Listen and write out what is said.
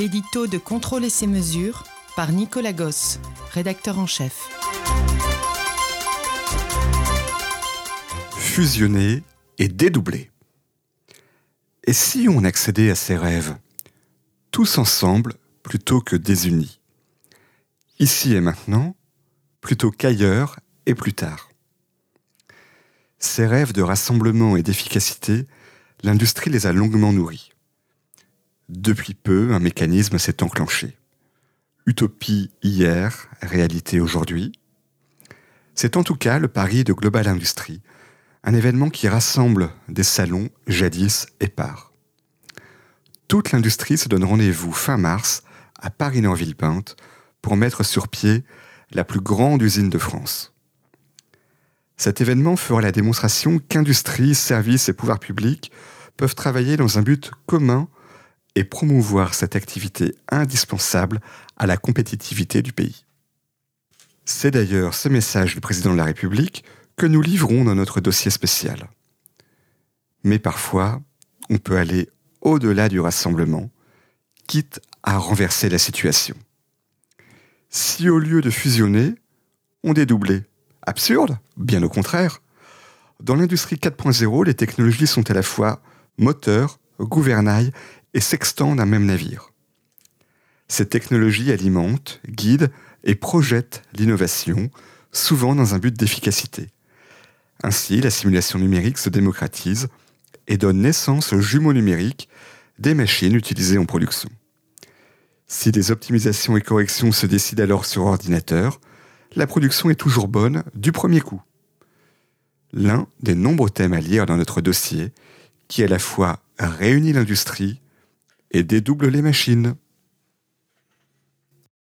L'édito de Contrôle et ses mesures par Nicolas Gosse, rédacteur en chef. Fusionner et dédoubler. Et si on accédait à ces rêves, tous ensemble plutôt que désunis Ici et maintenant, plutôt qu'ailleurs et plus tard. Ces rêves de rassemblement et d'efficacité, l'industrie les a longuement nourris. Depuis peu, un mécanisme s'est enclenché. Utopie hier, réalité aujourd'hui. C'est en tout cas le pari de Global Industrie, un événement qui rassemble des salons jadis épars. Toute l'industrie se donne rendez-vous fin mars à Paris-Nord-Villepinte pour mettre sur pied la plus grande usine de France. Cet événement fera la démonstration qu'industrie, services et pouvoirs publics peuvent travailler dans un but commun et promouvoir cette activité indispensable à la compétitivité du pays. C'est d'ailleurs ce message du président de la République que nous livrons dans notre dossier spécial. Mais parfois, on peut aller au-delà du rassemblement, quitte à renverser la situation. Si au lieu de fusionner, on dédoublait, absurde Bien au contraire. Dans l'industrie 4.0, les technologies sont à la fois moteur, gouvernail et sextant d'un même navire. Ces technologies alimentent, guident et projettent l'innovation, souvent dans un but d'efficacité. Ainsi, la simulation numérique se démocratise et donne naissance aux jumeaux numériques des machines utilisées en production. Si des optimisations et corrections se décident alors sur ordinateur, la production est toujours bonne du premier coup. L'un des nombreux thèmes à lire dans notre dossier, qui à la fois réunit l'industrie et dédouble les machines.